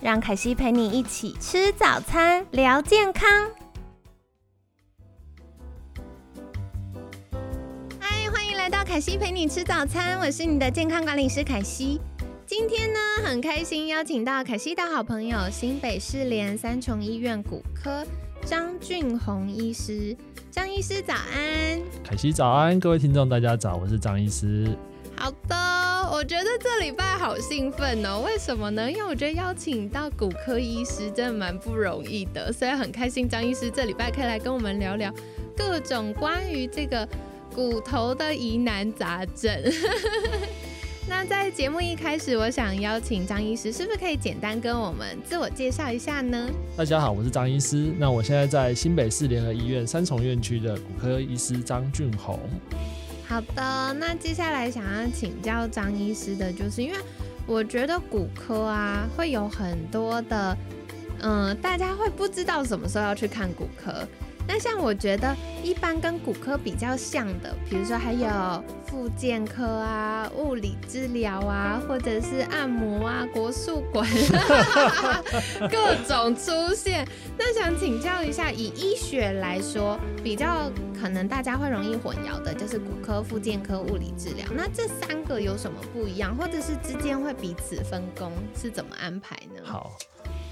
让凯西陪你一起吃早餐，聊健康。嗨，欢迎来到凯西陪你吃早餐，我是你的健康管理师凯西。今天呢，很开心邀请到凯西的好朋友新北市联三重医院骨科张俊宏医师。张医师早安，凯西早安，各位听众大家早，我是张医师。好的，我觉得这礼拜好兴奋哦。为什么呢？因为我觉得邀请到骨科医师真的蛮不容易的，所以很开心张医师这礼拜可以来跟我们聊聊各种关于这个骨头的疑难杂症。那在节目一开始，我想邀请张医师，是不是可以简单跟我们自我介绍一下呢？大家好，我是张医师。那我现在在新北市联合医院三重院区的骨科医师张俊宏。好的，那接下来想要请教张医师的，就是因为我觉得骨科啊，会有很多的，嗯，大家会不知道什么时候要去看骨科。那像我觉得一般跟骨科比较像的，比如说还有复健科啊、物理治疗啊，或者是按摩啊、国术馆，各种出现。那想请教一下，以医学来说，比较可能大家会容易混淆的，就是骨科、复健科、物理治疗。那这三个有什么不一样，或者是之间会彼此分工，是怎么安排呢？好。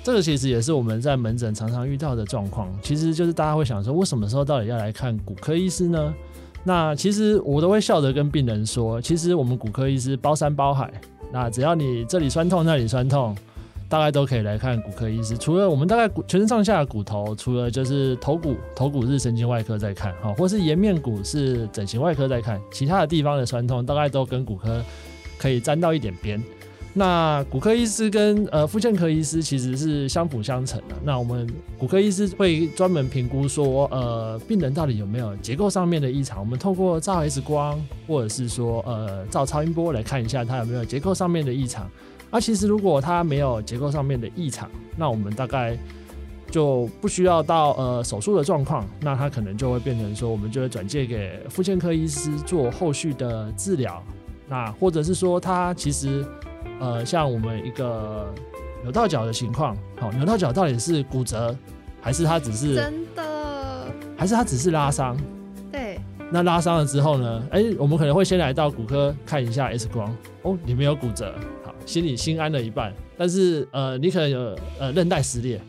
这个其实也是我们在门诊常常遇到的状况，其实就是大家会想说，我什么时候到底要来看骨科医师呢？那其实我都会笑着跟病人说，其实我们骨科医师包山包海，那只要你这里酸痛那里酸痛，大概都可以来看骨科医师。除了我们大概骨全身上下骨头，除了就是头骨，头骨是神经外科在看，哈，或是颜面骨是整形外科在看，其他的地方的酸痛大概都跟骨科可以沾到一点边。那骨科医师跟呃妇健科医师其实是相辅相成的。那我们骨科医师会专门评估说，呃，病人到底有没有结构上面的异常。我们透过照 X 光或者是说呃照超音波来看一下他有没有结构上面的异常。而其实如果他没有结构上面的异常，那我们大概就不需要到呃手术的状况。那他可能就会变成说，我们就会转介给妇健科医师做后续的治疗。那或者是说他其实。呃，像我们一个扭到脚的情况，好，扭到脚到底是骨折，还是它只是真的，还是它只是拉伤？对。那拉伤了之后呢？哎，我们可能会先来到骨科看一下 X 光，哦，你没有骨折，好，心里心安了一半。但是呃，你可能有呃韧带撕裂，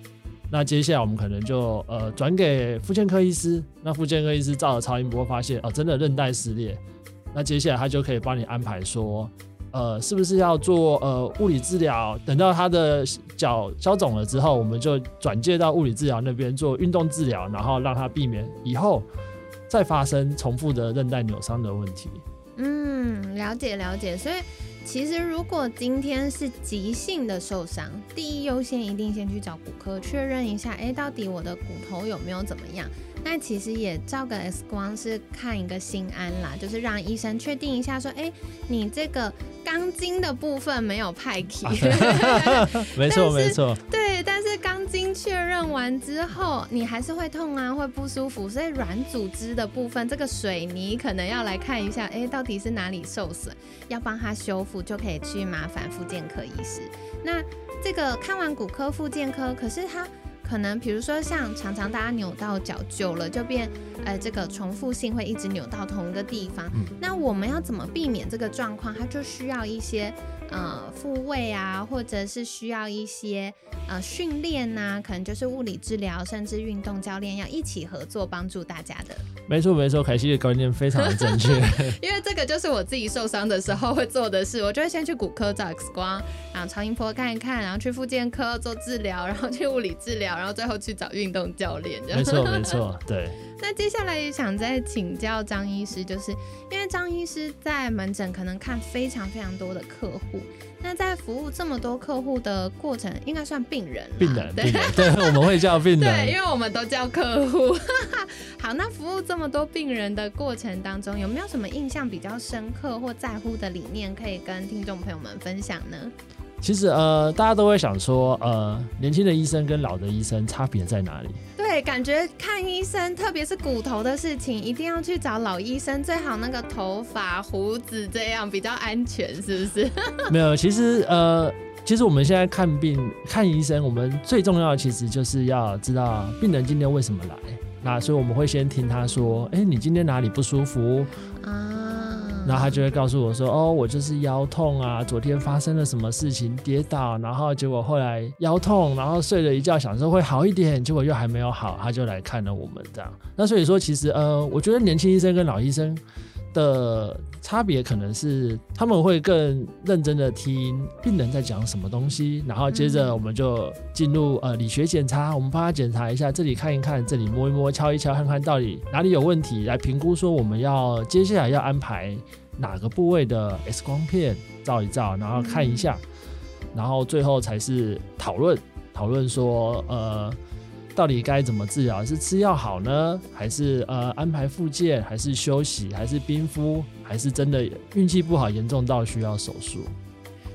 那接下来我们可能就呃转给妇健科医师，那妇健科医师照了超音波发现，哦，真的韧带撕裂，那接下来他就可以帮你安排说。呃，是不是要做呃物理治疗？等到他的脚消肿了之后，我们就转介到物理治疗那边做运动治疗，然后让他避免以后再发生重复的韧带扭伤的问题。嗯，了解了解。所以其实如果今天是急性的受伤，第一优先一定先去找骨科确认一下，哎，到底我的骨头有没有怎么样？那其实也照个 X 光是看一个心安啦，就是让医生确定一下，说，哎，你这个钢筋的部分没有派起。没错没错。对，但是钢筋确认完之后，你还是会痛啊，会不舒服，所以软组织的部分，这个水泥可能要来看一下，哎，到底是哪里受损，要帮他修复，就可以去麻烦复健科医师。那这个看完骨科、复健科，可是他。可能比如说像常常大家扭到脚久了就变，呃，这个重复性会一直扭到同一个地方。那我们要怎么避免这个状况？它就需要一些呃复位啊，或者是需要一些呃训练呐，可能就是物理治疗，甚至运动教练要一起合作帮助大家的。没错没错，凯西的观念非常的正确。因为这个就是我自己受伤的时候会做的事，我就会先去骨科照 X 光，然后超音波看一看，然后去复健科做治疗，然后去物理治疗，然后最后去找运动教练。没错没错，对。那接下来也想再请教张医师，就是因为张医师在门诊可能看非常非常多的客户，那在服务这么多客户的过程，应该算病人。病人，病人，对，我们会叫病人。对，因为我们都叫客户。好，那服务这么多病人的过程当中，有没有什么印象比较深刻或在乎的理念，可以跟听众朋友们分享呢？其实呃，大家都会想说，呃，年轻的医生跟老的医生差别在哪里？对，感觉看医生，特别是骨头的事情，一定要去找老医生，最好那个头发、胡子这样比较安全，是不是？没有，其实呃，其实我们现在看病看医生，我们最重要的其实就是要知道病人今天为什么来。那所以我们会先听他说，哎，你今天哪里不舒服？啊。然后他就会告诉我说：“哦，我就是腰痛啊，昨天发生了什么事情，跌倒，然后结果后来腰痛，然后睡了一觉，想说会好一点，结果又还没有好，他就来看了我们这样。那所以说，其实呃，我觉得年轻医生跟老医生。”的差别可能是他们会更认真的听病人在讲什么东西，然后接着我们就进入呃理学检查，我们帮他检查一下，这里看一看，这里摸一摸，敲一敲，看看到底哪里有问题，来评估说我们要接下来要安排哪个部位的 X 光片照一照，然后看一下，然后最后才是讨论讨论说呃。到底该怎么治疗？是吃药好呢，还是呃安排复健，还是休息，还是冰敷，还是真的运气不好，严重到需要手术？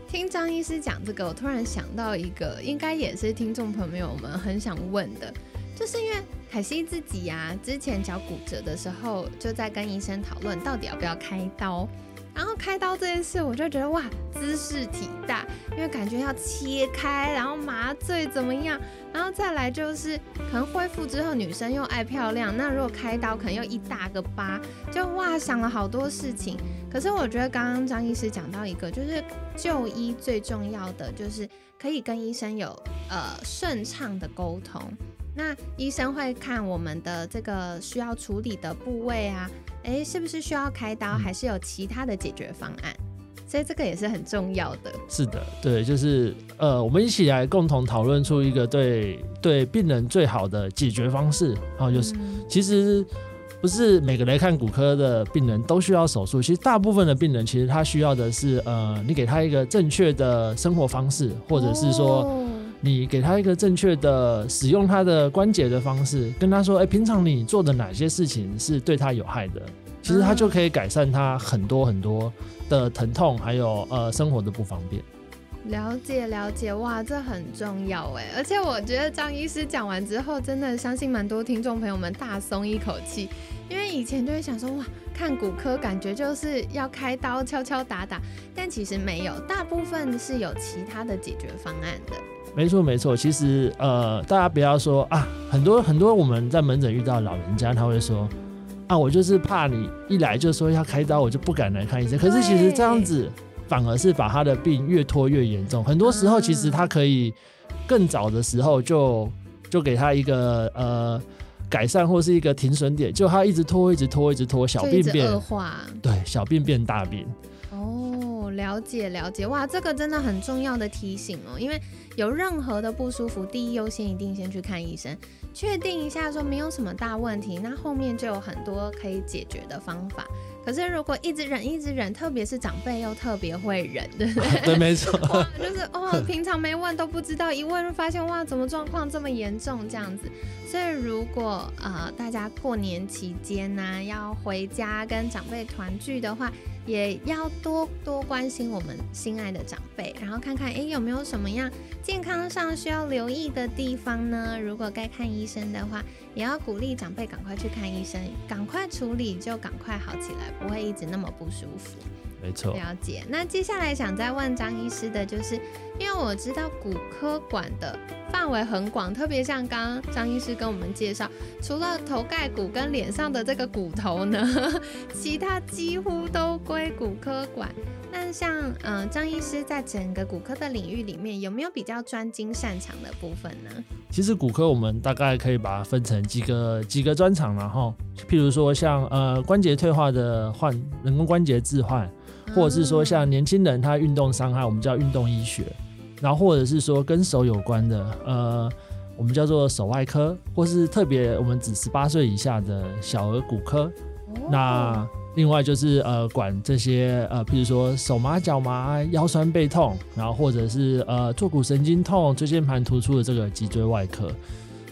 听张医师讲这个，我突然想到一个，应该也是听众朋友们很想问的，就是因为凯西自己呀，之前脚骨折的时候，就在跟医生讨论到底要不要开刀。然后开刀这件事，我就觉得哇，姿势体大，因为感觉要切开，然后麻醉怎么样，然后再来就是可能恢复之后，女生又爱漂亮，那如果开刀可能又一大个疤，就哇想了好多事情。可是我觉得刚刚张医师讲到一个，就是就医最重要的就是可以跟医生有呃顺畅的沟通。那医生会看我们的这个需要处理的部位啊，诶，是不是需要开刀，还是有其他的解决方案？所以这个也是很重要的。是的，对，就是呃，我们一起来共同讨论出一个对对病人最好的解决方式。然后就是，其实不是每个来看骨科的病人都需要手术，其实大部分的病人其实他需要的是呃，你给他一个正确的生活方式，或者是说。你给他一个正确的使用他的关节的方式，跟他说：“哎，平常你做的哪些事情是对他有害的？”其实他就可以改善他很多很多的疼痛，还有呃生活的不方便。了解了解，哇，这很重要哎！而且我觉得张医师讲完之后，真的相信蛮多听众朋友们大松一口气，因为以前就会想说，哇，看骨科感觉就是要开刀敲敲打打，但其实没有，大部分是有其他的解决方案的。没错没错，其实呃，大家不要说啊，很多很多我们在门诊遇到老人家，他会说啊，我就是怕你一来就说要开刀，我就不敢来看医生。可是其实这样子反而是把他的病越拖越严重。很多时候其实他可以更早的时候就就给他一个呃改善或是一个停损点，就他一直拖一直拖一直拖，小病变恶化，对，小病变大病。哦，了解了解，哇，这个真的很重要的提醒哦，因为。有任何的不舒服，第一优先一定先去看医生，确定一下说没有什么大问题，那后面就有很多可以解决的方法。可是如果一直忍一直忍，特别是长辈又特别会忍，对不对？对，没错。就是哦，平常没问都不知道，一问就发现哇，怎么状况这么严重这样子。所以如果呃大家过年期间呢要回家跟长辈团聚的话，也要多多关心我们心爱的长辈，然后看看诶有没有什么样健康上需要留意的地方呢？如果该看医生的话，也要鼓励长辈赶快去看医生，赶快处理就赶快好起来，不会一直那么不舒服。没错，了解。那接下来想再问张医师的就是，因为我知道骨科馆的范围很广，特别像刚刚张医师跟我们介绍，除了头盖骨跟脸上的这个骨头呢，其他几乎都归骨科管。那像嗯，张医师在整个骨科的领域里面，有没有比较专精擅长的部分呢？其实骨科我们大概可以把它分成几个几个专长，然后譬如说像呃关节退化的患人工关节置换。或者是说像年轻人他运动伤害，我们叫运动医学，然后或者是说跟手有关的，呃，我们叫做手外科，或是特别我们指十八岁以下的小儿骨科。那另外就是呃管这些呃，譬如说手麻、脚麻、腰酸背痛，然后或者是呃坐骨神经痛、椎间盘突出的这个脊椎外科。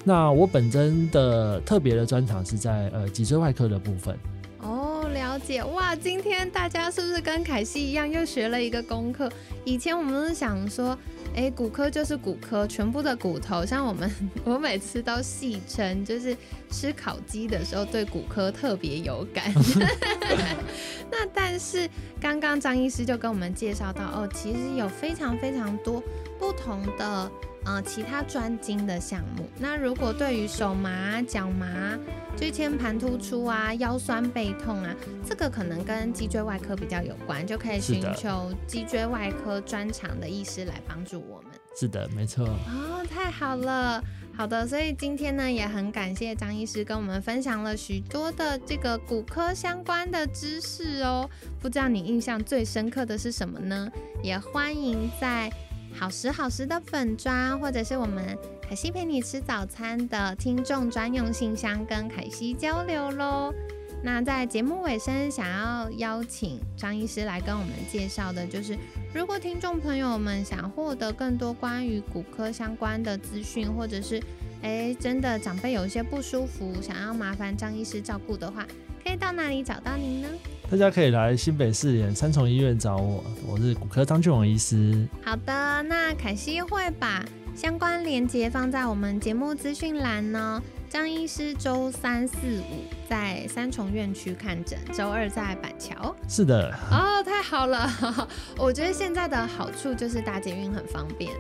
那我本身的特别的专长是在呃脊椎外科的部分。哦，了解哇！今天大家是不是跟凯西一样又学了一个功课？以前我们是想说。哎，骨科就是骨科，全部的骨头，像我们，我每次都戏称，就是吃烤鸡的时候对骨科特别有感。那但是刚刚张医师就跟我们介绍到，哦，其实有非常非常多不同的。呃，其他专精的项目。那如果对于手麻、脚麻、椎间盘突出啊、腰酸背痛啊，这个可能跟脊椎外科比较有关，就可以寻求脊椎外科专长的医师来帮助我们。是的，没错。哦，太好了。好的，所以今天呢，也很感谢张医师跟我们分享了许多的这个骨科相关的知识哦。不知道你印象最深刻的是什么呢？也欢迎在。好时好时的粉砖，或者是我们凯西陪你吃早餐的听众专用信箱，跟凯西交流喽。那在节目尾声，想要邀请张医师来跟我们介绍的，就是如果听众朋友们想获得更多关于骨科相关的资讯，或者是哎真的长辈有一些不舒服，想要麻烦张医师照顾的话，可以到哪里找到您呢？大家可以来新北市联三重医院找我，我是骨科张俊荣医师。好的，那凯西会把相关链接放在我们节目资讯栏呢。张医师周三四五在三重院区看诊，周二在板桥。是的。哦，太好了！我觉得现在的好处就是搭捷运很方便。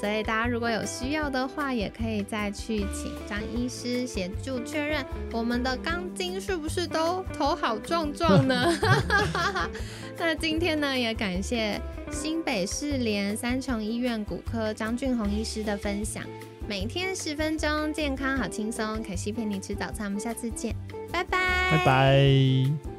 所以大家如果有需要的话，也可以再去请张医师协助确认我们的钢筋是不是都头好壮壮呢？那今天呢，也感谢新北市联三重医院骨科张俊宏医师的分享。每天十分钟，健康好轻松。可惜陪你吃早餐，我们下次见，拜拜，拜拜。